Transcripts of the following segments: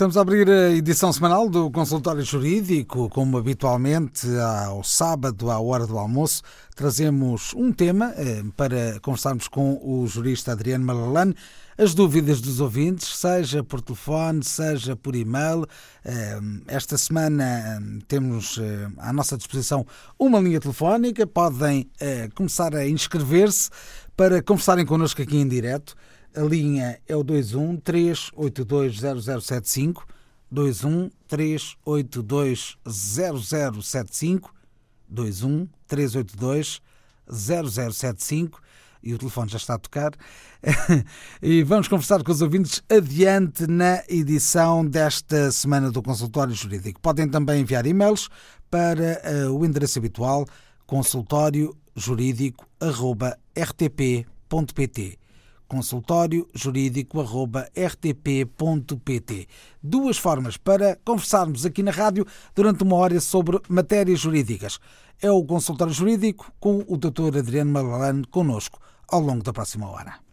Estamos a abrir a edição semanal do Consultório Jurídico, como habitualmente ao sábado, à hora do almoço, trazemos um tema eh, para conversarmos com o jurista Adriano Malalane, as dúvidas dos ouvintes, seja por telefone, seja por e-mail. Eh, esta semana eh, temos à nossa disposição uma linha telefónica, podem começar a inscrever-se para conversarem connosco aqui em direto. A linha é o 21 382 0075, 21 382 0075, 21 382 0075 e o telefone já está a tocar. e vamos conversar com os ouvintes adiante na edição desta semana do Consultório Jurídico. Podem também enviar e-mails para uh, o endereço habitual consultóriojurídico.rtp.pt consultório jurídico.rtp.pt. Duas formas para conversarmos aqui na rádio durante uma hora sobre matérias jurídicas. É o consultório jurídico com o Dr. Adriano Malalane conosco ao longo da próxima hora.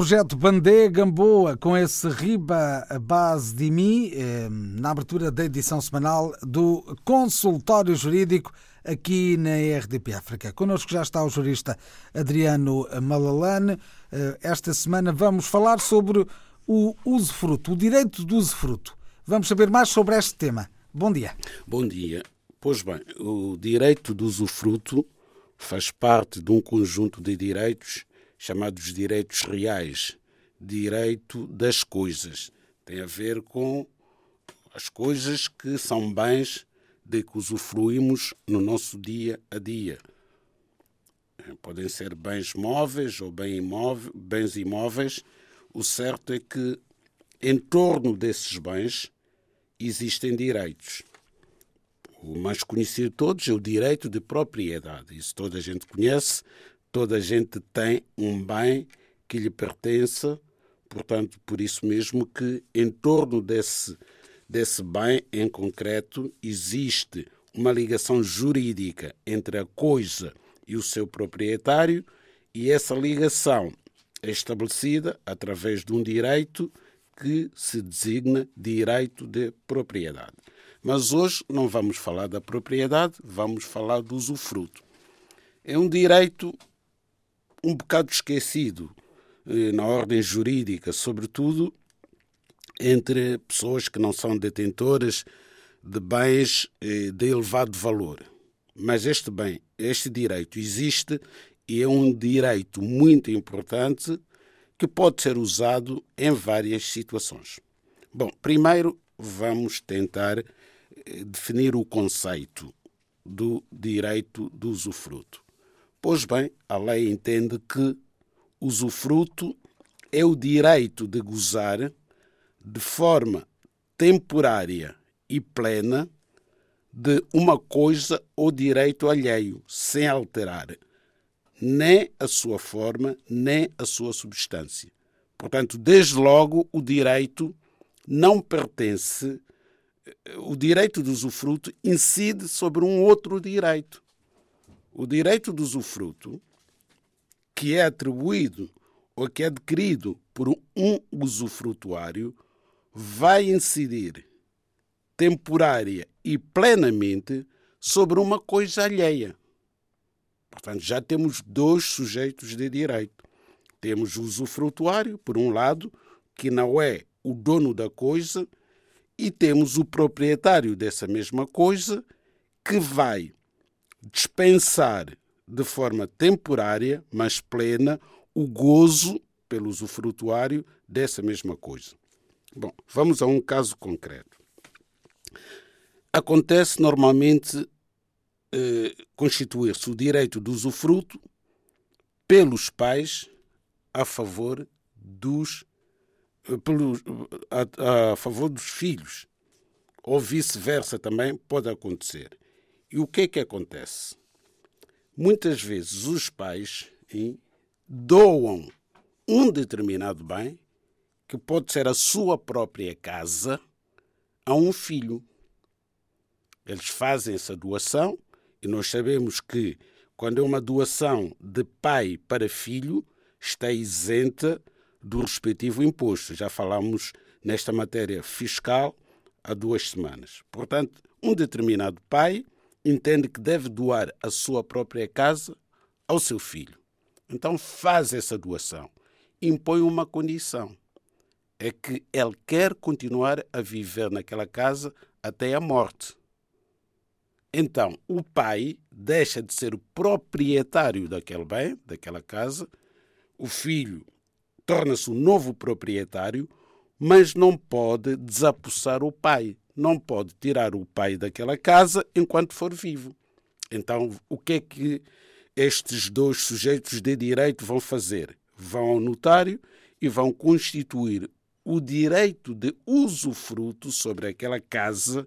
Projeto Bandé Gamboa, com esse Riba Base de Mim, eh, na abertura da edição semanal do Consultório Jurídico aqui na RDP África. Connosco já está o jurista Adriano Malalane. Eh, esta semana vamos falar sobre o usufruto, o direito do usufruto. Vamos saber mais sobre este tema. Bom dia. Bom dia. Pois bem, o direito do usufruto faz parte de um conjunto de direitos chamados direitos reais, direito das coisas. Tem a ver com as coisas que são bens de que usufruímos no nosso dia a dia. Podem ser bens móveis ou bem imóveis, bens imóveis. O certo é que em torno desses bens existem direitos. O mais conhecido de todos é o direito de propriedade. Isso toda a gente conhece, Toda a gente tem um bem que lhe pertence, portanto, por isso mesmo que em torno desse, desse bem em concreto existe uma ligação jurídica entre a coisa e o seu proprietário, e essa ligação é estabelecida através de um direito que se designa direito de propriedade. Mas hoje não vamos falar da propriedade, vamos falar do usufruto. É um direito um bocado esquecido eh, na ordem jurídica, sobretudo entre pessoas que não são detentoras de bens eh, de elevado valor. Mas este bem, este direito existe e é um direito muito importante que pode ser usado em várias situações. Bom, primeiro vamos tentar eh, definir o conceito do direito do usufruto. Pois bem, a lei entende que usufruto é o direito de gozar de forma temporária e plena de uma coisa ou direito alheio, sem alterar nem a sua forma, nem a sua substância. Portanto, desde logo, o direito não pertence, o direito de usufruto incide sobre um outro direito. O direito do usufruto, que é atribuído ou que é adquirido por um usufrutuário, vai incidir temporária e plenamente sobre uma coisa alheia. Portanto, já temos dois sujeitos de direito. Temos o usufrutuário, por um lado, que não é o dono da coisa, e temos o proprietário dessa mesma coisa, que vai dispensar de forma temporária, mas plena, o gozo pelo usufrutuário dessa mesma coisa. Bom, vamos a um caso concreto. Acontece normalmente eh, constituir-se o direito do usufruto pelos pais a favor dos eh, pelos, a, a favor dos filhos ou vice-versa também pode acontecer. E o que é que acontece? Muitas vezes os pais hein, doam um determinado bem, que pode ser a sua própria casa, a um filho. Eles fazem essa doação e nós sabemos que quando é uma doação de pai para filho, está isenta do respectivo imposto. Já falamos nesta matéria fiscal há duas semanas. Portanto, um determinado pai entende que deve doar a sua própria casa ao seu filho. Então faz essa doação. Impõe uma condição. É que ele quer continuar a viver naquela casa até a morte. Então, o pai deixa de ser o proprietário daquele bem, daquela casa, o filho torna-se o novo proprietário, mas não pode desapossar o pai, não pode tirar o pai daquela casa enquanto for vivo. Então, o que é que estes dois sujeitos de direito vão fazer? Vão ao notário e vão constituir o direito de usufruto sobre aquela casa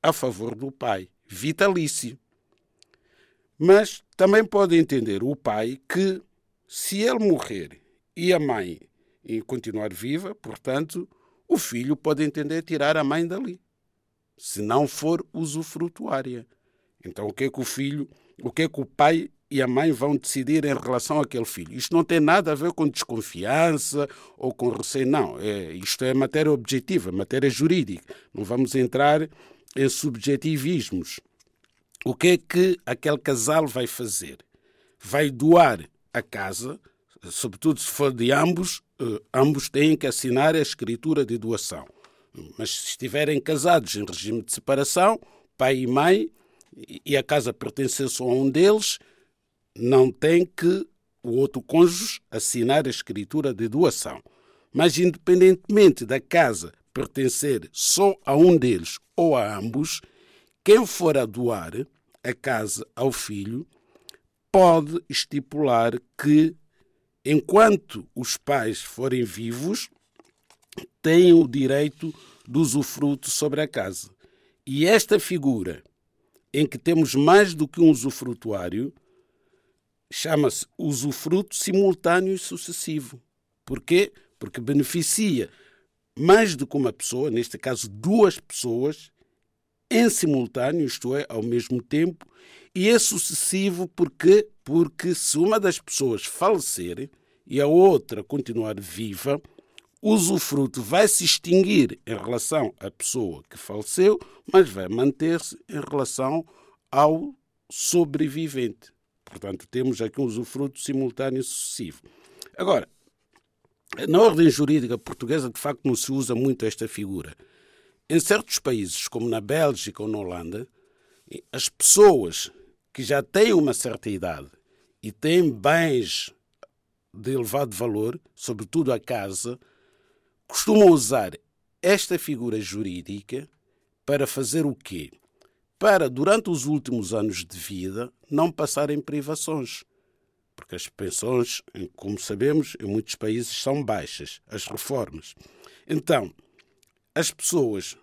a favor do pai, vitalício. Mas também pode entender o pai que, se ele morrer e a mãe continuar viva, portanto, o filho pode entender tirar a mãe dali, se não for usufrutuária. Então, o que é que o filho, o que é que o pai e a mãe vão decidir em relação àquele filho. Isto não tem nada a ver com desconfiança ou com receio, não. É, isto é matéria objetiva, matéria jurídica. Não vamos entrar em subjetivismos. O que é que aquele casal vai fazer? Vai doar a casa, sobretudo se for de ambos, eh, ambos têm que assinar a escritura de doação. Mas se estiverem casados em regime de separação, pai e mãe, e a casa pertencer só a um deles, não tem que o outro cônjuge assinar a escritura de doação. Mas, independentemente da casa pertencer só a um deles ou a ambos, quem for a doar a casa ao filho pode estipular que, enquanto os pais forem vivos, têm o direito do usufruto sobre a casa. E esta figura, em que temos mais do que um usufrutuário, chama-se usufruto simultâneo e sucessivo. Porquê? Porque beneficia mais do que uma pessoa, neste caso duas pessoas, em simultâneo, isto é, ao mesmo tempo, e é sucessivo porque, porque se uma das pessoas falecer e a outra continuar viva, usufruto vai se extinguir em relação à pessoa que faleceu, mas vai manter-se em relação ao sobrevivente. Portanto, temos aqui um usufruto simultâneo sucessivo. Agora, na ordem jurídica portuguesa, de facto, não se usa muito esta figura. Em certos países, como na Bélgica ou na Holanda, as pessoas que já têm uma certa idade e têm bens de elevado valor, sobretudo a casa, costumam usar esta figura jurídica para fazer o quê? para, durante os últimos anos de vida, não passarem privações. Porque as pensões, como sabemos, em muitos países são baixas, as reformas. Então, as pessoas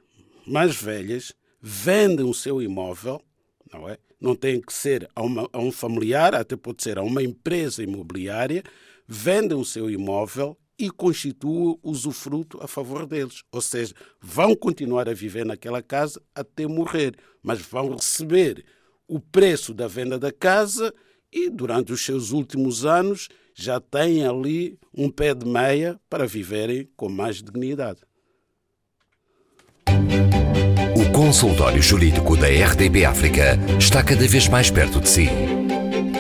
mais velhas vendem o seu imóvel, não é? Não tem que ser a, uma, a um familiar, até pode ser a uma empresa imobiliária, vendem o seu imóvel e constitua usufruto a favor deles. Ou seja, vão continuar a viver naquela casa até morrer, mas vão receber o preço da venda da casa e durante os seus últimos anos já têm ali um pé de meia para viverem com mais dignidade. O consultório jurídico da RDB África está cada vez mais perto de si.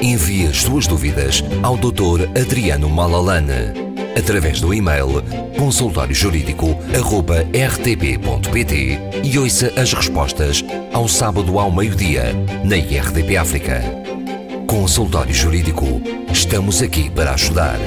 Envie as suas dúvidas ao Dr. Adriano Malalane através do e-mail consultóriojurídico.rtp.pt e ouça as respostas ao sábado ao meio-dia na IRTP África. Consultório Jurídico. Estamos aqui para ajudar.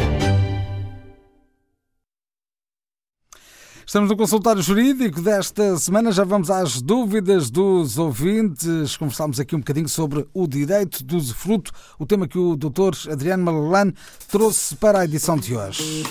Estamos no consultório jurídico desta semana. Já vamos às dúvidas dos ouvintes. Conversámos aqui um bocadinho sobre o direito do usufruto, o tema que o doutor Adriano Malalane trouxe para a edição de hoje.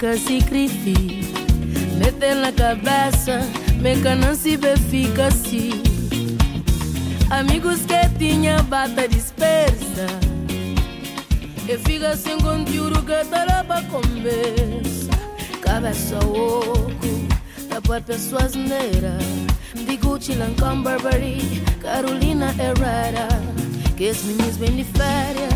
Marcas e crifi Mete na cabeça, meca não se vê, fica assim Amigos que tinha bata dispersa. E fica sem conteúdo que tá pra conversa. Cabeça oco, para pessoas neiras. De Gucci, Lancôme, Burberry, Carolina Herrera. Que os meninos vêm de férias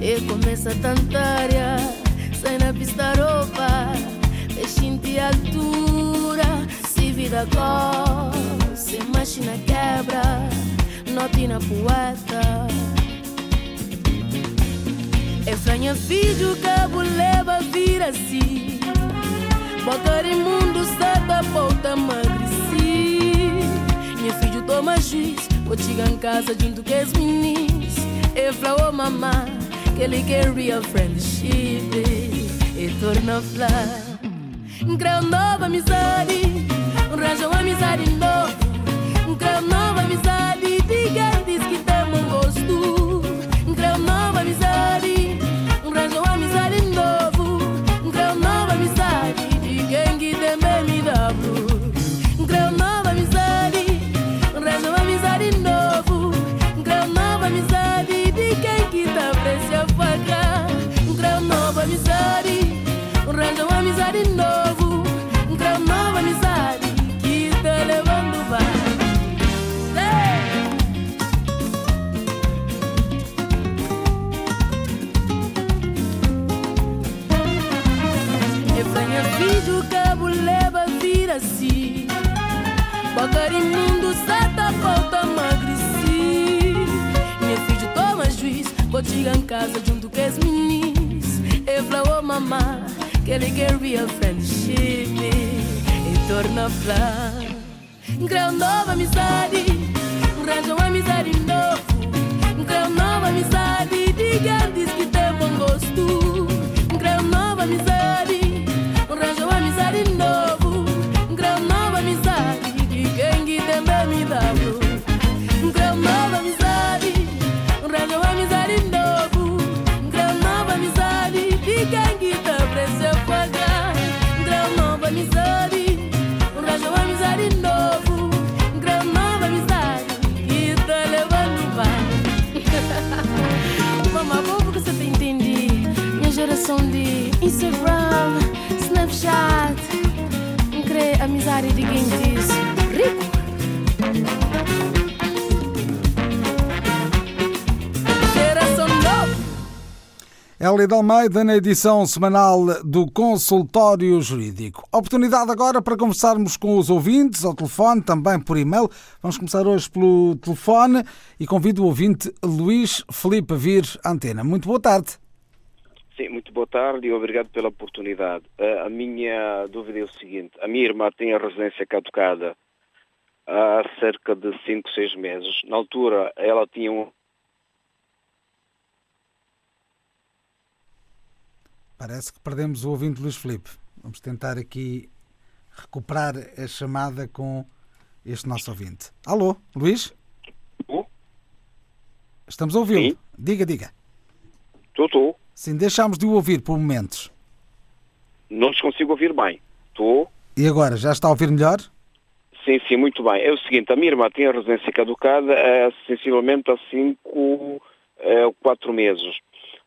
e começa a. Sai na pista roupa, deixe altura. Se vida corre, se máquina quebra, note na poeta. É franha filho que leva vira assim. Boca de mundo, sata, volta, emagreci. Meu filho toma juiz, vou chegar em casa junto com as meninas. Fala, oh mamá, que ele quer real friendship. Torna flor. Grau nova amizade, um rancho amizade novo. Grau nova amizade, diga, diz que tem um gosto. Grau nova Boca de mundo sata volta emagreci. Meu filho toma juiz Vou chegar em casa junto com as meninas E fala oh mamá Que ele quer real friendship. E torna flá Grau nova amizade Rancho amizade novo. Grau nova amizade Diga diz que tem amizade de quem diz rico. Almeida na edição semanal do Consultório Jurídico. Oportunidade agora para conversarmos com os ouvintes, ao telefone, também por e-mail. Vamos começar hoje pelo telefone e convido o ouvinte Luís Felipe a vir à antena. Muito boa tarde. Sim, muito boa tarde e obrigado pela oportunidade. Uh, a minha dúvida é o seguinte: a minha irmã tem a residência caducada há cerca de 5, 6 meses. Na altura, ela tinha um. Parece que perdemos o ouvinte Luís Felipe. Vamos tentar aqui recuperar a chamada com este nosso ouvinte. Alô, Luís? Estamos a ouvi-lo. Diga, diga. Estou, estou. Sim, deixámos de o ouvir por momentos. Não os consigo ouvir bem. Estou. E agora, já está a ouvir melhor? Sim, sim, muito bem. É o seguinte: a minha irmã tem a residência caducada há sensivelmente há 5, 4 meses.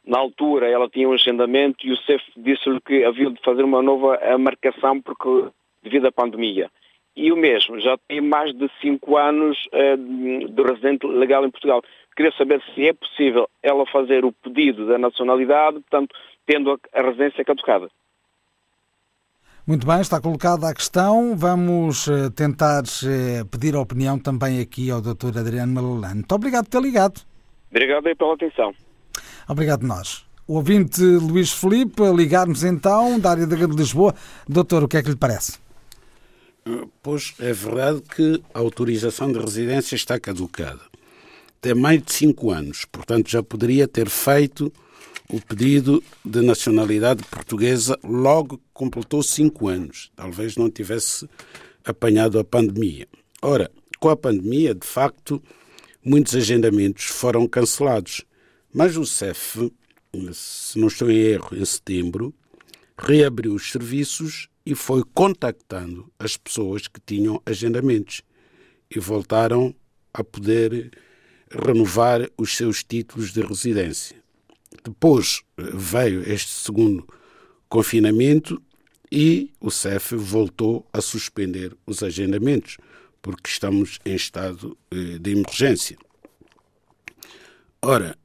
Na altura, ela tinha um agendamento e o CEF disse-lhe que havia de fazer uma nova eh, marcação porque, devido à pandemia. E o mesmo, já tem mais de 5 anos eh, de residente legal em Portugal. Queria saber se é possível ela fazer o pedido da nacionalidade, portanto, tendo a, residência caducada. Muito bem, está colocada a questão. Vamos eh, tentar eh, pedir a opinião também aqui ao Dr. Adriano Malalane. Muito obrigado por ter ligado. Obrigado aí pela atenção. Obrigado nós. O ouvinte Luís Felipe a ligar-nos então da área da Grande Lisboa. Doutor, o que é que lhe parece? Pois é verdade que a autorização de residência está caducada. Tem mais de cinco anos, portanto já poderia ter feito o pedido de nacionalidade portuguesa logo que completou cinco anos. Talvez não tivesse apanhado a pandemia. Ora, com a pandemia, de facto, muitos agendamentos foram cancelados. Mas o CEF, se não estou em erro, em setembro, reabriu os serviços e foi contactando as pessoas que tinham agendamentos e voltaram a poder renovar os seus títulos de residência. Depois veio este segundo confinamento e o CEF voltou a suspender os agendamentos, porque estamos em estado eh, de emergência. Ora,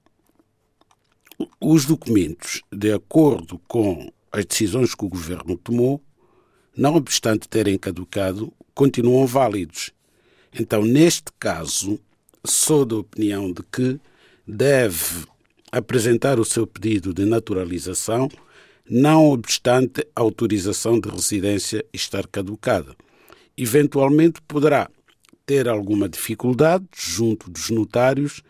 os documentos, de acordo com as decisões que o governo tomou, não obstante terem caducado, continuam válidos. Então, neste caso, sou da opinião de que deve apresentar o seu pedido de naturalização, não obstante a autorização de residência estar caducada. Eventualmente poderá ter alguma dificuldade junto dos notários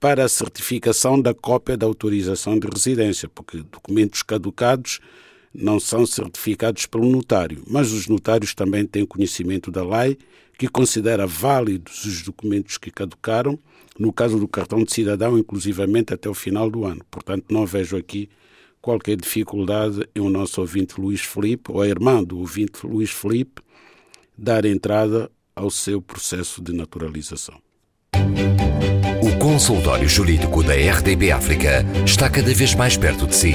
para a certificação da cópia da autorização de residência, porque documentos caducados não são certificados pelo notário, mas os notários também têm conhecimento da lei que considera válidos os documentos que caducaram, no caso do cartão de cidadão, inclusivamente até o final do ano. Portanto, não vejo aqui qualquer dificuldade em o nosso ouvinte Luís Felipe, ou a irmã do ouvinte Luís Felipe, dar entrada ao seu processo de naturalização. O consultório jurídico da RDB África está cada vez mais perto de si.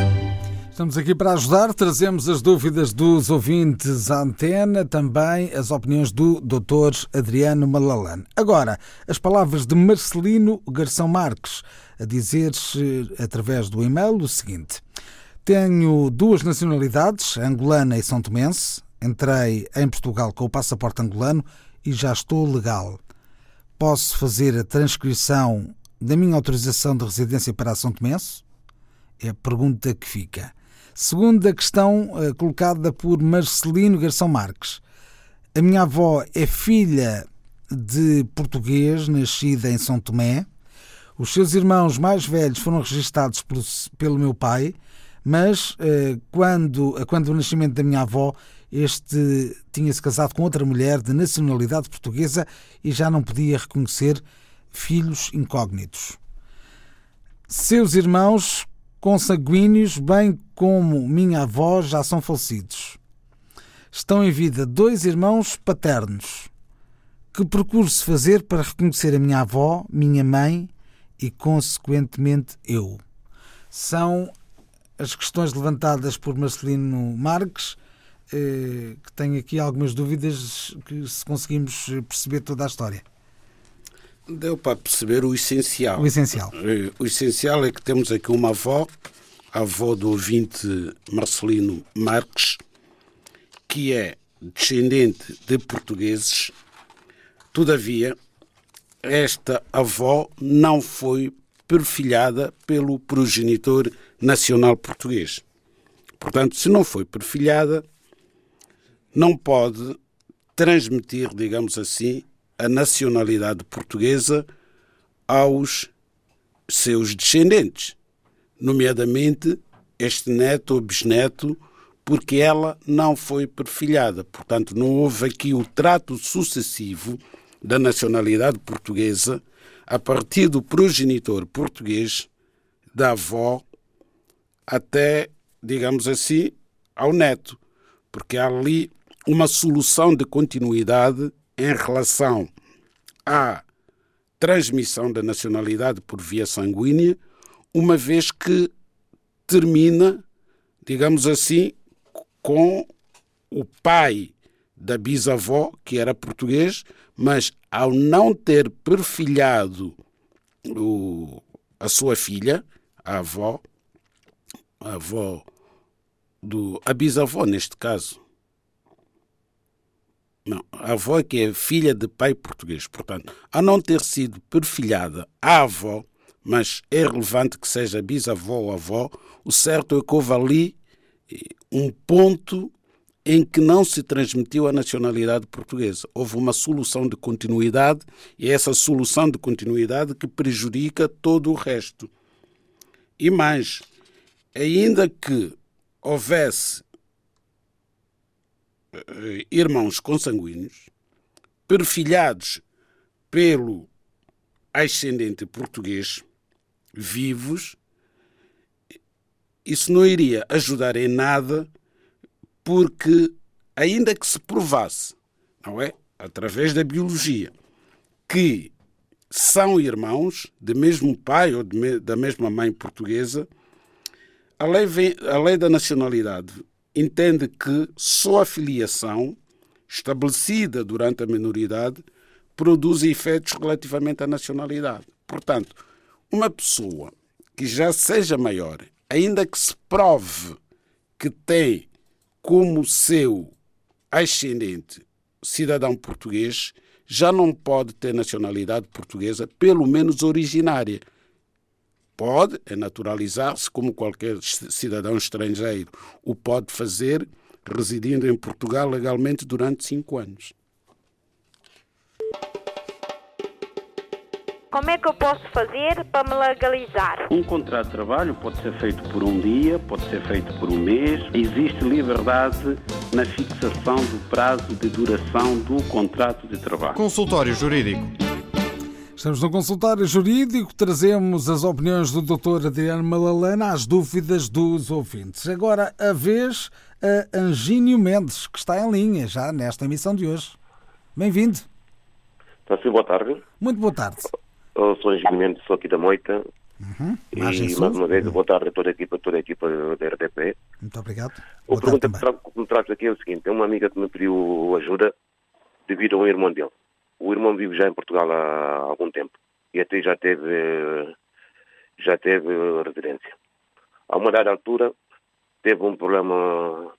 Estamos aqui para ajudar, trazemos as dúvidas dos ouvintes à antena, também as opiniões do Dr. Adriano Malalane. Agora, as palavras de Marcelino Garção Marques, a dizer através do e-mail o seguinte: tenho duas nacionalidades, angolana e são tomense. Entrei em Portugal com o passaporte angolano e já estou legal. Posso fazer a transcrição da minha autorização de residência para a São Tomense? É a pergunta que fica. Segunda questão eh, colocada por Marcelino Garção Marques. A minha avó é filha de português, nascida em São Tomé. Os seus irmãos mais velhos foram registados pelo meu pai mas eh, quando, quando o nascimento da minha avó, este tinha-se casado com outra mulher de nacionalidade portuguesa e já não podia reconhecer filhos incógnitos. Seus irmãos consanguíneos, bem como minha avó, já são falecidos. Estão em vida dois irmãos paternos. Que procuro-se fazer para reconhecer a minha avó, minha mãe e, consequentemente, eu? São as questões levantadas por Marcelino Marques, eh, que tem aqui algumas dúvidas que se conseguimos perceber toda a história. Deu para perceber o essencial. O essencial. Eh, o essencial é que temos aqui uma avó, a avó do ouvinte Marcelino Marques, que é descendente de portugueses. Todavia, esta avó não foi perfilhada pelo progenitor nacional português. Portanto, se não foi perfilhada, não pode transmitir, digamos assim, a nacionalidade portuguesa aos seus descendentes, nomeadamente este neto ou bisneto, porque ela não foi perfilhada. Portanto, não houve aqui o trato sucessivo da nacionalidade portuguesa a partir do progenitor português da avó até, digamos assim, ao neto, porque há ali uma solução de continuidade em relação à transmissão da nacionalidade por via sanguínea, uma vez que termina, digamos assim, com o pai da bisavó, que era português, mas ao não ter perfilhado o, a sua filha, a avó, a avó do. a bisavó neste caso. Não, a avó é que é filha de pai português. Portanto, a não ter sido perfilhada a avó, mas é relevante que seja bisavó ou avó, o certo é que houve ali eh, um ponto em que não se transmitiu a nacionalidade portuguesa. Houve uma solução de continuidade e é essa solução de continuidade que prejudica todo o resto. E mais, ainda que houvesse irmãos consanguíneos, perfilhados pelo ascendente português, vivos, isso não iria ajudar em nada, porque, ainda que se provasse, não é? Através da biologia, que são irmãos de mesmo pai ou me, da mesma mãe portuguesa, a lei, vem, a lei da nacionalidade entende que só a filiação estabelecida durante a minoridade produz efeitos relativamente à nacionalidade. Portanto, uma pessoa que já seja maior, ainda que se prove que tem como seu ascendente cidadão português, já não pode ter nacionalidade portuguesa, pelo menos originária. Pode é naturalizar-se como qualquer cidadão estrangeiro o pode fazer, residindo em Portugal legalmente durante cinco anos. Como é que eu posso fazer para me legalizar? Um contrato de trabalho pode ser feito por um dia, pode ser feito por um mês. Existe liberdade na fixação do prazo de duração do contrato de trabalho. Consultório Jurídico. Estamos no consultório jurídico, trazemos as opiniões do Dr. Adriano Malalana às dúvidas dos ouvintes. Agora a vez a Angínio Mendes, que está em linha já nesta emissão de hoje. Bem-vindo. Está sim, boa tarde. Muito boa tarde. Eu sou Angínio Mendes, sou aqui da Moita. Uhum. E mais uma vez, boa tarde a toda a equipa, toda a equipa da RDP. Muito obrigado. A pergunta que, tra que me traz aqui é o seguinte: é uma amiga que me pediu ajuda devido a um irmão dele. O irmão vive já em Portugal há algum tempo e até já teve, já teve residência. A uma dada altura teve um problema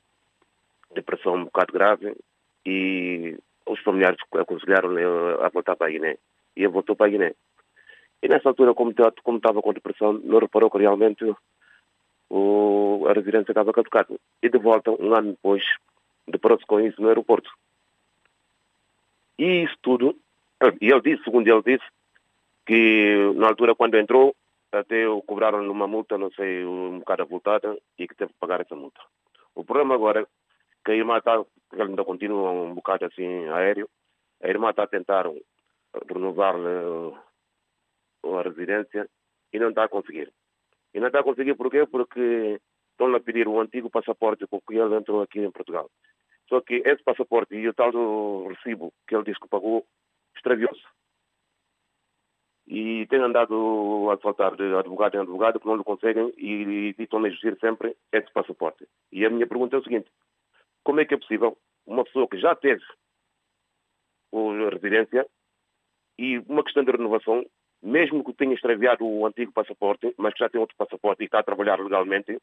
de depressão um bocado grave e os familiares aconselharam-lhe a voltar para a Guiné. E ele voltou para a Guiné. E nessa altura, como estava com depressão, não reparou que realmente o, a residência estava caducada. E de volta, um ano depois, deparou-se com isso no aeroporto. E isso tudo, e ele disse, segundo ele disse, que na altura quando entrou, até o cobraram uma multa, não sei, um bocado avultada, e que teve que pagar essa multa. O problema agora é que a irmã está, ele ainda continua um bocado assim aéreo, a irmã está a tentar renovar-lhe a residência e não está a conseguir. E não está a conseguir porquê? Porque estão a pedir o antigo passaporte com que ele entrou aqui em Portugal. Só que esse passaporte e o tal do recibo que ele disse que pagou extraviou-se. E tem andado a faltar de advogado em advogado que não lhe conseguem e, estão a exigir sempre esse passaporte. E a minha pergunta é o seguinte: como é que é possível uma pessoa que já teve a residência e uma questão de renovação, mesmo que tenha extraviado o antigo passaporte, mas que já tem outro passaporte e está a trabalhar legalmente,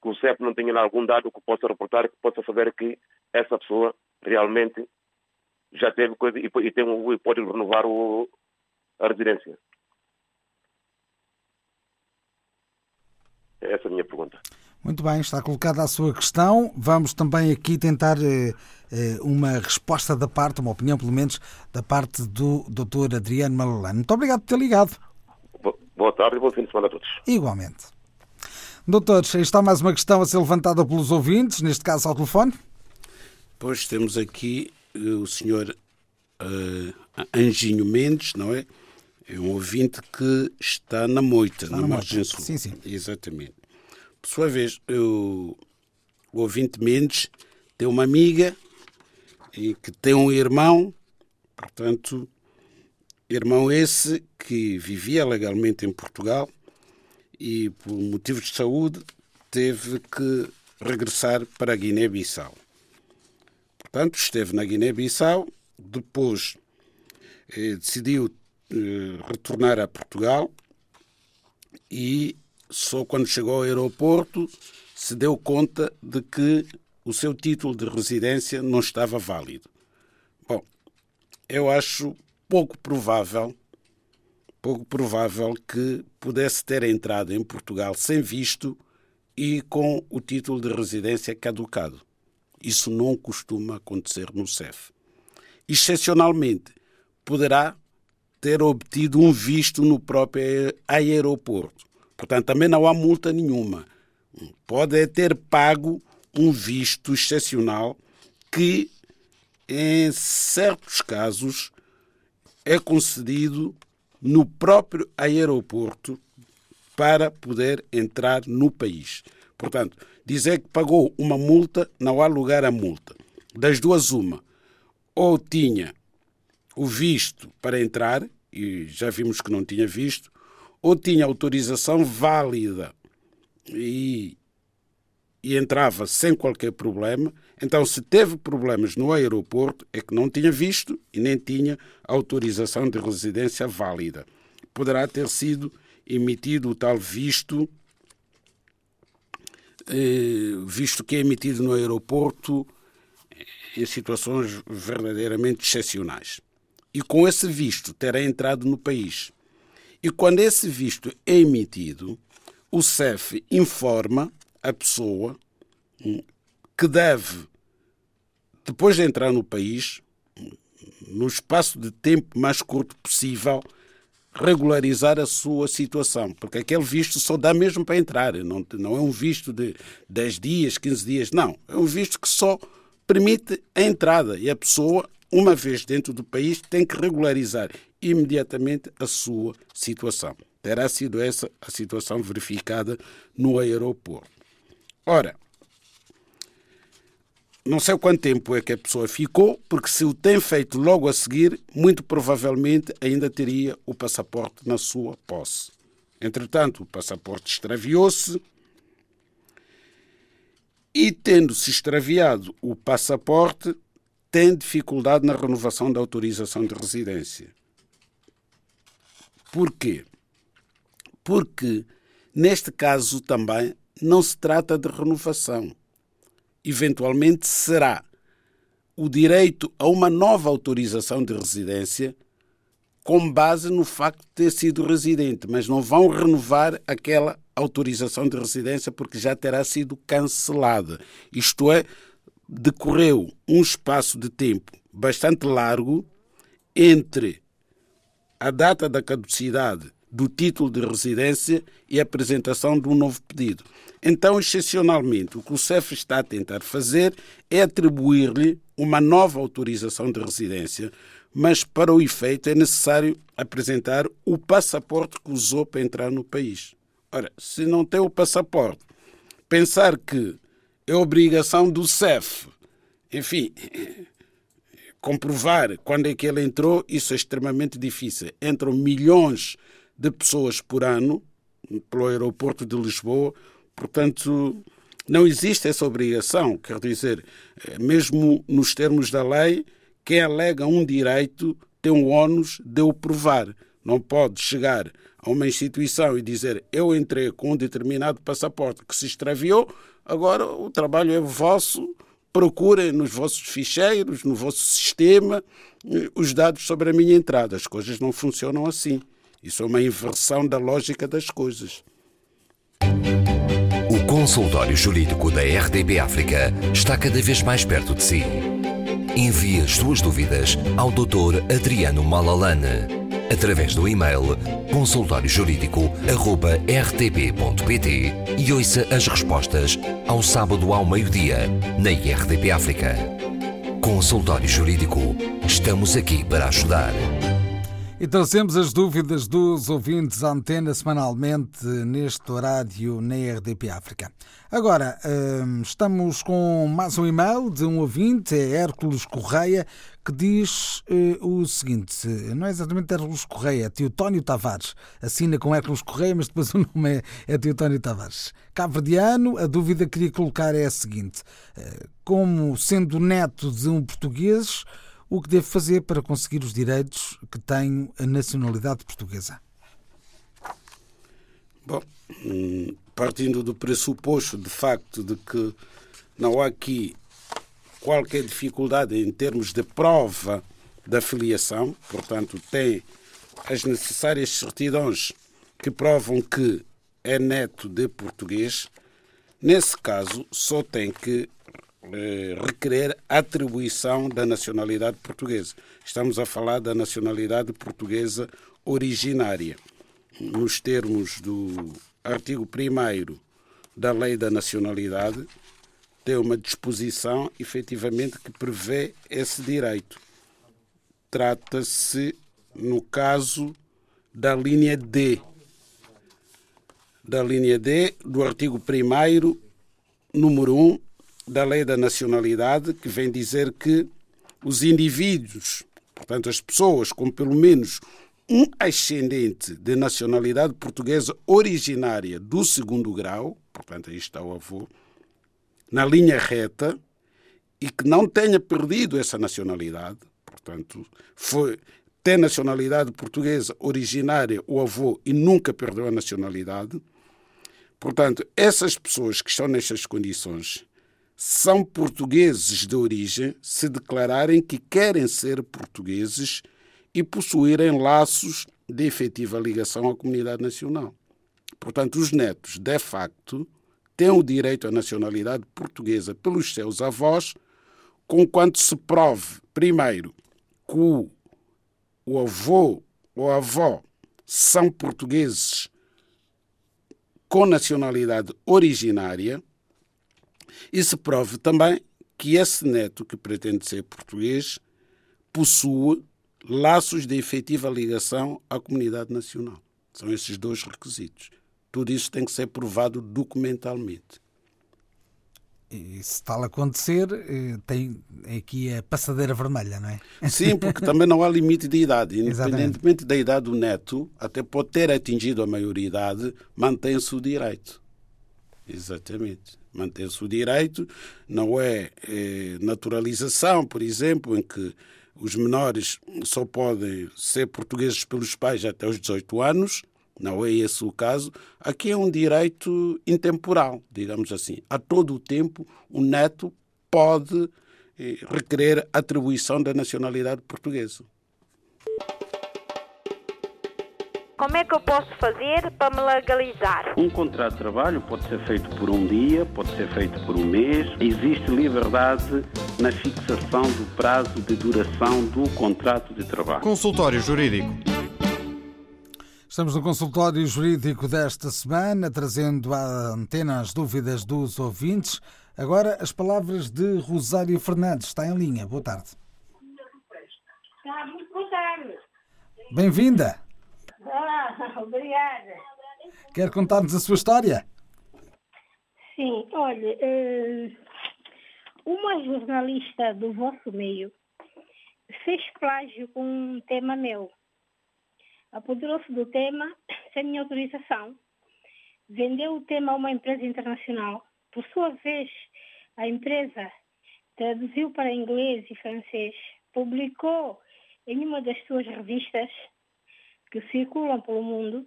que o CEP não tenha algum dado que possa reportar, que possa saber que essa pessoa realmente já teve coisa e, e, tem, e pode renovar o, a residência. Essa é a minha pergunta. Muito bem, está colocada a sua questão. Vamos também aqui tentar eh, eh, uma resposta da parte, uma opinião pelo menos, da parte do Dr. Adriano Malalano. Muito obrigado por ter ligado. Boa tarde e bom fim de semana a todos. Igualmente. Doutores, está mais uma questão a ser levantada pelos ouvintes, neste caso ao telefone? Pois temos aqui o senhor uh, Anjinho Mendes, não é? É um ouvinte que está na moita, Está na, na margem sul. Sim, sim. Exatamente. Por sua vez, eu- o ouvinte Mendes tem uma amiga e que tem um irmão, portanto, irmão esse que vivia legalmente em Portugal e por motivos de saúde teve que regressar para a Guiné-Bissau. Portanto, esteve na Guiné-Bissau, depois eh, decidiu eh, retornar a Portugal e só quando chegou ao aeroporto se deu conta de que o seu título de residência não estava válido. Bom, eu acho pouco provável, pouco provável que pudesse ter entrado em Portugal sem visto e com o título de residência caducado. Isso não costuma acontecer no CEF. Excepcionalmente, poderá ter obtido um visto no próprio aeroporto. Portanto, também não há multa nenhuma. Pode ter pago um visto excepcional que em certos casos, é concedido no próprio aeroporto para poder entrar no país. Portanto, dizer que pagou uma multa, não há lugar à multa. Das duas, uma. Ou tinha o visto para entrar, e já vimos que não tinha visto, ou tinha autorização válida e, e entrava sem qualquer problema. Então, se teve problemas no aeroporto, é que não tinha visto e nem tinha autorização de residência válida. Poderá ter sido emitido o tal visto, eh, visto que é emitido no aeroporto em situações verdadeiramente excepcionais. E com esse visto terá entrado no país. E quando esse visto é emitido, o CEF informa a pessoa hum, que deve, depois de entrar no país, no espaço de tempo mais curto possível, regularizar a sua situação, porque aquele visto só dá mesmo para entrar, não, não é um visto de 10 dias, 15 dias, não, é um visto que só permite a entrada. E a pessoa, uma vez dentro do país, tem que regularizar imediatamente a sua situação. Terá sido essa a situação verificada no aeroporto. Ora, não sei quanto tempo é que a pessoa ficou, porque se o tem feito logo a seguir, muito provavelmente ainda teria o passaporte na sua posse. Entretanto, o passaporte extraviou-se e, tendo-se extraviado o passaporte, tem dificuldade na renovação da autorização de residência. Porquê? Porque, neste caso também, não se trata de renovação eventualmente será o direito a uma nova autorização de residência com base no facto de ter sido residente, mas não vão renovar aquela autorização de residência porque já terá sido cancelada. Isto é, decorreu um espaço de tempo bastante largo entre a data da caducidade do título de residência e apresentação de um novo pedido. Então, excepcionalmente, o que o CEF está a tentar fazer é atribuir-lhe uma nova autorização de residência, mas para o efeito é necessário apresentar o passaporte que usou para entrar no país. Ora, se não tem o passaporte, pensar que é obrigação do CEF, enfim, comprovar quando é que ele entrou, isso é extremamente difícil. Entram milhões de pessoas por ano pelo aeroporto de Lisboa, portanto, não existe essa obrigação. Quer dizer, eh, mesmo nos termos da lei, quem alega um direito tem o ónus de o provar. Não pode chegar a uma instituição e dizer eu entrei com um determinado passaporte que se extraviou, agora o trabalho é vosso, procurem nos vossos ficheiros, no vosso sistema, eh, os dados sobre a minha entrada. As coisas não funcionam assim. Isso é uma inversão da lógica das coisas. O consultório jurídico da RDB África está cada vez mais perto de si. Envie as suas dúvidas ao Dr. Adriano Malalane através do e-mail consultóriojurídico.rtp.pt e ouça as respostas ao sábado ao meio-dia na RDP África. Consultório Jurídico. Estamos aqui para ajudar. E trazemos as dúvidas dos ouvintes à antena semanalmente neste horário na RDP África. Agora, hum, estamos com mais um e-mail de um ouvinte, é Hércules Correia, que diz eh, o seguinte: não é exatamente Hércules Correia, é Teotónio Tavares. Assina com Hércules Correia, mas depois o nome é, é Teotónio Tavares. Cabo-verdiano, a dúvida que queria colocar é a seguinte: eh, como sendo neto de um português o que devo fazer para conseguir os direitos que tenho a nacionalidade portuguesa? Bom, hum, partindo do pressuposto de facto de que não há aqui qualquer dificuldade em termos de prova da filiação, portanto, tem as necessárias certidões que provam que é neto de português, nesse caso só tem que eh, requerer atribuição da nacionalidade portuguesa. Estamos a falar da nacionalidade portuguesa originária. Nos termos do artigo 1 da Lei da Nacionalidade, tem uma disposição, efetivamente, que prevê esse direito. Trata-se, no caso, da linha D. Da linha D do artigo 1 número 1 da Lei da Nacionalidade, que vem dizer que os indivíduos, portanto, as pessoas com pelo menos um ascendente de nacionalidade portuguesa originária do segundo grau, portanto, aí está o avô, na linha reta e que não tenha perdido essa nacionalidade, portanto, foi tem nacionalidade portuguesa originária, o avô, e nunca perdeu a nacionalidade. Portanto, essas pessoas que estão nestas condições são portugueses de origem se declararem que querem ser portugueses e possuírem laços de efetiva ligação à comunidade nacional. Portanto, os netos, de facto, têm o direito à nacionalidade portuguesa pelos seus avós, conquanto se prove, primeiro, que o, o avô ou a avó são portugueses com nacionalidade originária e se prove também que esse neto que pretende ser português possui laços de efetiva ligação à comunidade nacional. São esses dois requisitos. Tudo isso tem que ser provado documentalmente. E se tal acontecer, eh, tem aqui a passadeira vermelha, não é? Sim, porque também não há limite de idade. Independentemente da idade do neto, até pode ter atingido a maioridade, mantém-se o direito. Exatamente. Mantém-se o direito, não é, é naturalização, por exemplo, em que os menores só podem ser portugueses pelos pais até os 18 anos, não é esse o caso. Aqui é um direito intemporal, digamos assim. A todo o tempo, o neto pode eh, requerer atribuição da nacionalidade portuguesa. Como é que eu posso fazer para me legalizar? Um contrato de trabalho pode ser feito por um dia, pode ser feito por um mês. Existe liberdade na fixação do prazo de duração do contrato de trabalho. Consultório Jurídico. Estamos no consultório jurídico desta semana, trazendo à antena as dúvidas dos ouvintes. Agora, as palavras de Rosário Fernandes. Está em linha. Boa tarde. Muito boa tarde. Bem-vinda. Ah, obrigada. Quer contar-nos a sua história? Sim, olha, eh, uma jornalista do vosso meio fez plágio com um tema meu. Apoderou-se do tema sem minha autorização. Vendeu o tema a uma empresa internacional. Por sua vez, a empresa traduziu para inglês e francês, publicou em uma das suas revistas que circulam pelo mundo,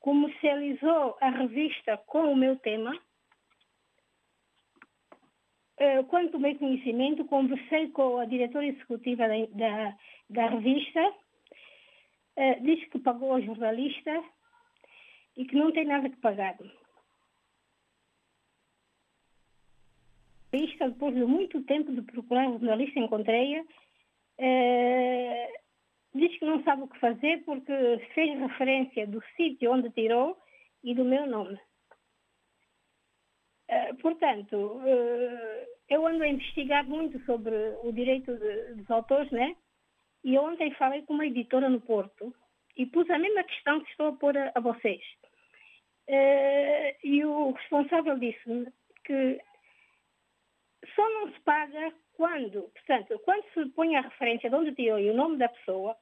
comercializou a revista com o meu tema. Eh, quando tomei conhecimento, conversei com a diretora executiva da, da, da revista, eh, disse que pagou ao jornalista e que não tem nada que pagar. Depois de muito tempo de procurar o jornalista, encontrei-a. Eh, diz que não sabe o que fazer porque fez referência do sítio onde tirou e do meu nome. Uh, portanto, uh, eu ando a investigar muito sobre o direito de, dos autores, né? E ontem falei com uma editora no Porto e pus a mesma questão que estou a pôr a, a vocês. Uh, e o responsável disse-me que só não se paga quando, portanto, quando se põe a referência de onde tirou e o nome da pessoa,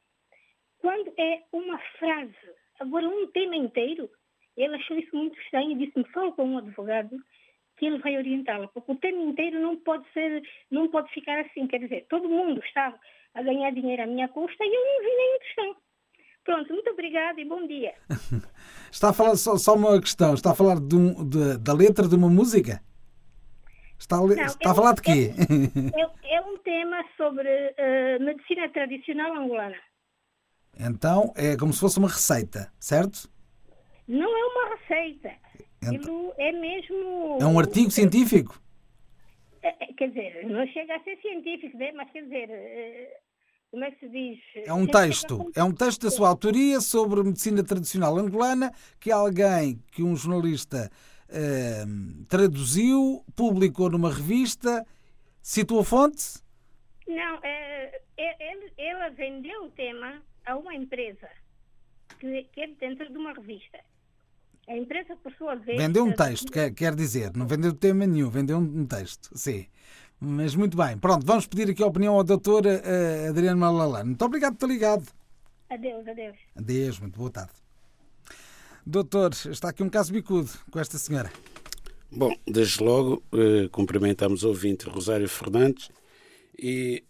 quando é uma frase, agora um tema inteiro, ele achou isso muito estranho e disse-me, fala com um advogado que ele vai orientá-la, porque o tema inteiro não pode ser, não pode ficar assim, quer dizer, todo mundo está a ganhar dinheiro à minha custa e eu não vi nenhuma questão. Pronto, muito obrigada e bom dia. está a falar só, só, uma questão, está a falar de um, de, da letra de uma música? Está a, não, está é a falar um, de quê? É, é, um tema sobre uh, medicina tradicional angolana. Então é como se fosse uma receita, certo? Não é uma receita. Então, é mesmo. É um artigo científico? É, é, quer dizer, não chega a ser científico, né? mas quer dizer. Eh, como é que se diz? É um texto, é um texto da sua autoria sobre medicina tradicional angolana que alguém, que um jornalista uh, traduziu, publicou numa revista, citou a fonte? Não, é, é, ela vendeu o tema a uma empresa que, que é dentro de uma revista. A empresa, por sua vez. Vendeu um texto, quer, quer dizer, não vendeu tema nenhum, vendeu um texto, sim. Mas muito bem. Pronto, vamos pedir aqui a opinião ao doutor uh, Adriano Malalano. Muito obrigado por ter ligado. Adeus, adeus. Adeus, muito boa tarde. Doutor, está aqui um caso bicudo com esta senhora. Bom, desde logo, eh, cumprimentamos o ouvinte Rosário Fernandes e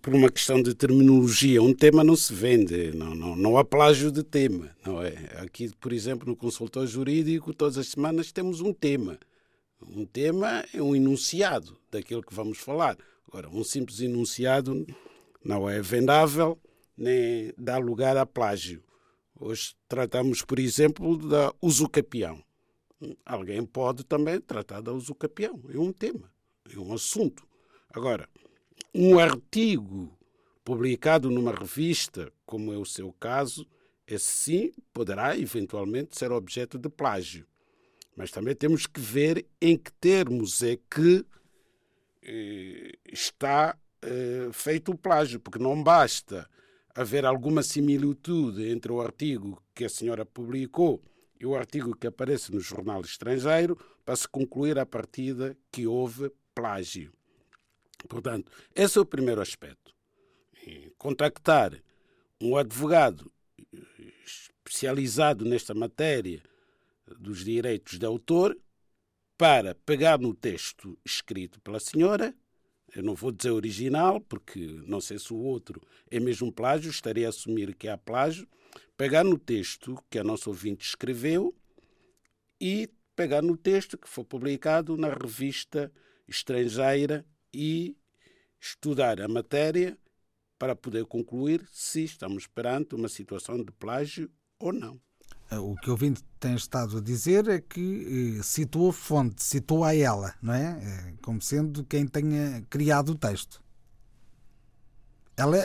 por uma questão de terminologia, um tema não se vende, não, não, não há plágio de tema, não é? Aqui, por exemplo, no consultor jurídico, todas as semanas temos um tema. Um tema é um enunciado daquilo que vamos falar. Agora, um simples enunciado não é vendável nem dá lugar a plágio. Hoje tratamos, por exemplo, da usucapião. Alguém pode também tratar da usucapião. É um tema, é um assunto. Agora, um artigo publicado numa revista, como é o seu caso, esse sim poderá eventualmente ser objeto de plágio. Mas também temos que ver em que termos é que eh, está eh, feito o plágio, porque não basta haver alguma similitude entre o artigo que a senhora publicou e o artigo que aparece no jornal estrangeiro para se concluir a partida que houve plágio. Portanto, esse é o primeiro aspecto. Contactar um advogado especializado nesta matéria dos direitos de autor para pegar no texto escrito pela senhora, eu não vou dizer original, porque não sei se o outro é mesmo plágio, estaria a assumir que há plágio, pegar no texto que a nossa ouvinte escreveu e pegar no texto que foi publicado na revista estrangeira e estudar a matéria para poder concluir se estamos perante uma situação de plágio ou não. Eh, o que o ouvinte tem estado a dizer é que eh, citou a fonte, citou a ela, não é? Eh, como sendo quem tenha criado o texto. Ela,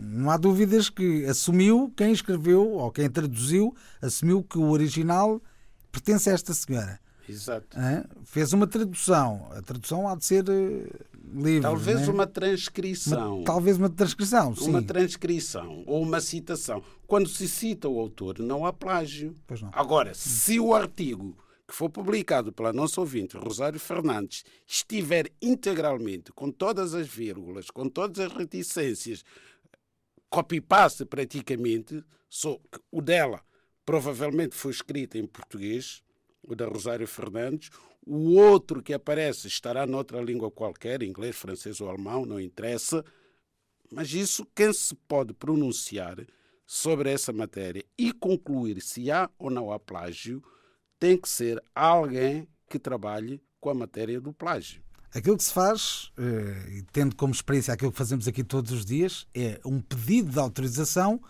não há dúvidas que assumiu, quem escreveu ou quem traduziu, assumiu que o original pertence a esta senhora. Exato. Fez uma tradução. A tradução há de ser uh, livre. Talvez é? uma transcrição. Uma, talvez uma transcrição, sim. Uma transcrição ou uma citação. Quando se cita o autor, não há plágio. Pois não. Agora, se o artigo que foi publicado pela nossa ouvinte, Rosário Fernandes, estiver integralmente, com todas as vírgulas, com todas as reticências, copy-paste praticamente, só que o dela provavelmente foi escrito em português, o da Rosário Fernandes. O outro que aparece estará noutra língua qualquer, inglês, francês ou alemão, não interessa. Mas isso, quem se pode pronunciar sobre essa matéria e concluir se há ou não há plágio, tem que ser alguém que trabalhe com a matéria do plágio. Aquilo que se faz, eh, tendo como experiência aquilo que fazemos aqui todos os dias, é um pedido de autorização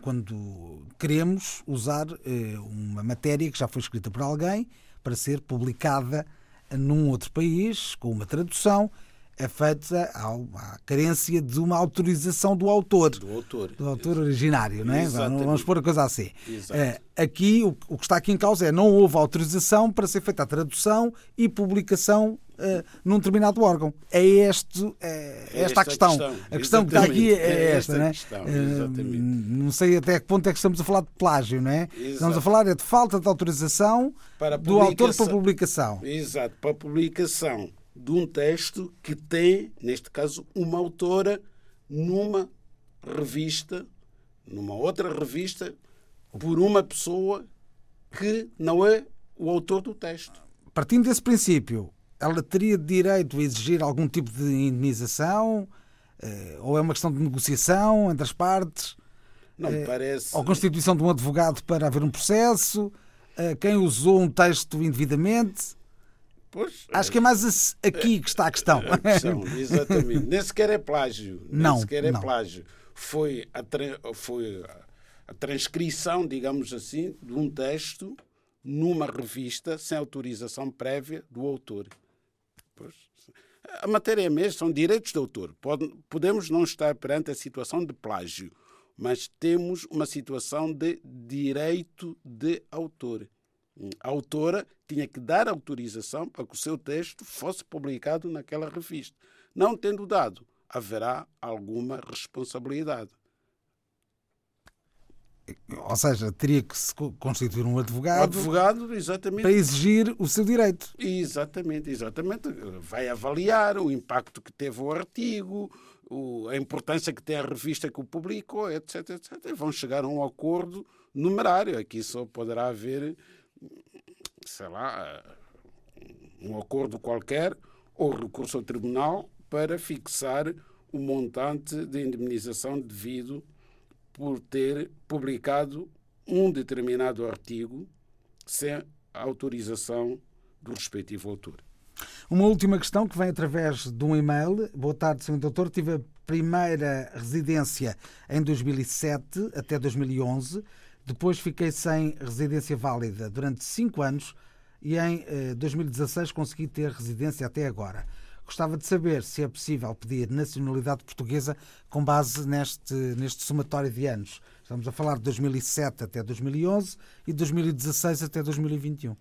quando queremos usar eh, uma matéria que já foi escrita por alguém para ser publicada num outro país, com uma tradução, é feita à, carência de uma autorização do autor. Do autor. Do autor originário, não é? Exatamente. Vamos pôr a coisa assim. Exato. Eh, aqui, o, o, que está aqui em causa é não houve autorização para ser feita a tradução e publicação uh, num determinado órgão. É, este, é, é esta, a questão. questão. A questão que está aqui é, é esta, não é? Questão, uh, não sei até que ponto é que estamos a falar de plágio, não é? Exato. Estamos a falar é de falta de autorização do autor para publicação. Exato, para publicação de um texto que tem, neste caso, uma autora numa revista, numa outra revista, por uma pessoa que não é o autor do texto. Partindo desse princípio, ela teria direito a exigir algum tipo de indenização? Eh, ou é uma questão de negociação entre as partes? Não me eh, parece. Ou constituição de um advogado para haver um processo? Eh, quem usou um texto indevidamente? Pois, Acho que é mais aqui que está a questão. A questão exatamente. Nem sequer é plágio. Não. Nem sequer é não. plágio. Foi a, foi a transcrição, digamos assim, de um texto numa revista sem autorização prévia do autor. Pois. A matéria é mesmo, são direitos de autor. podemos não estar perante a situação de plágio, mas temos uma situação de direito de autor. A autora tinha que dar autorização para que o seu texto fosse publicado naquela revista. Não tendo dado, haverá alguma responsabilidade. Ou seja, teria que se constituir um advogado, o advogado exatamente. para exigir o seu direito. Exatamente, exatamente. Vai avaliar o impacto que teve o artigo, a importância que tem a revista que o publicou, etc, etc. Vão chegar a um acordo numerário. Aqui só poderá haver, sei lá, um acordo qualquer ou recurso ao tribunal para fixar o montante de indemnização devido por ter publicado um determinado artigo sem autorização do respectivo autor. Uma última questão que vem através de um e-mail. Boa tarde, Sr. Doutor. Tive a primeira residência em 2007 até 2011. Depois fiquei sem residência válida durante cinco anos e em 2016 eh, consegui ter residência até agora. Gostava de saber se é possível pedir nacionalidade portuguesa com base neste, neste somatório de anos. Estamos a falar de 2007 até 2011 e 2016 até 2021.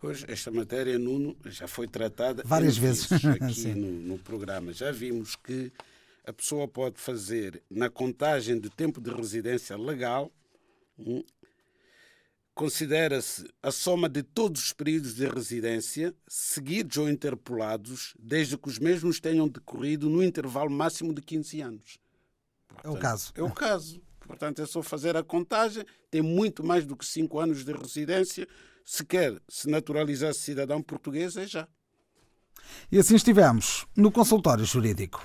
Pois, esta matéria, Nuno, já foi tratada várias vezes aqui no, no programa. Já vimos que a pessoa pode fazer na contagem de tempo de residência legal hum, considera-se a soma de todos os períodos de residência, seguidos ou interpolados, desde que os mesmos tenham decorrido no intervalo máximo de 15 anos. Portanto, é o caso. É o caso. Portanto, é só fazer a contagem, tem muito mais do que 5 anos de residência. Se quer se naturalizar cidadão português, é já. E assim estivemos no consultório jurídico.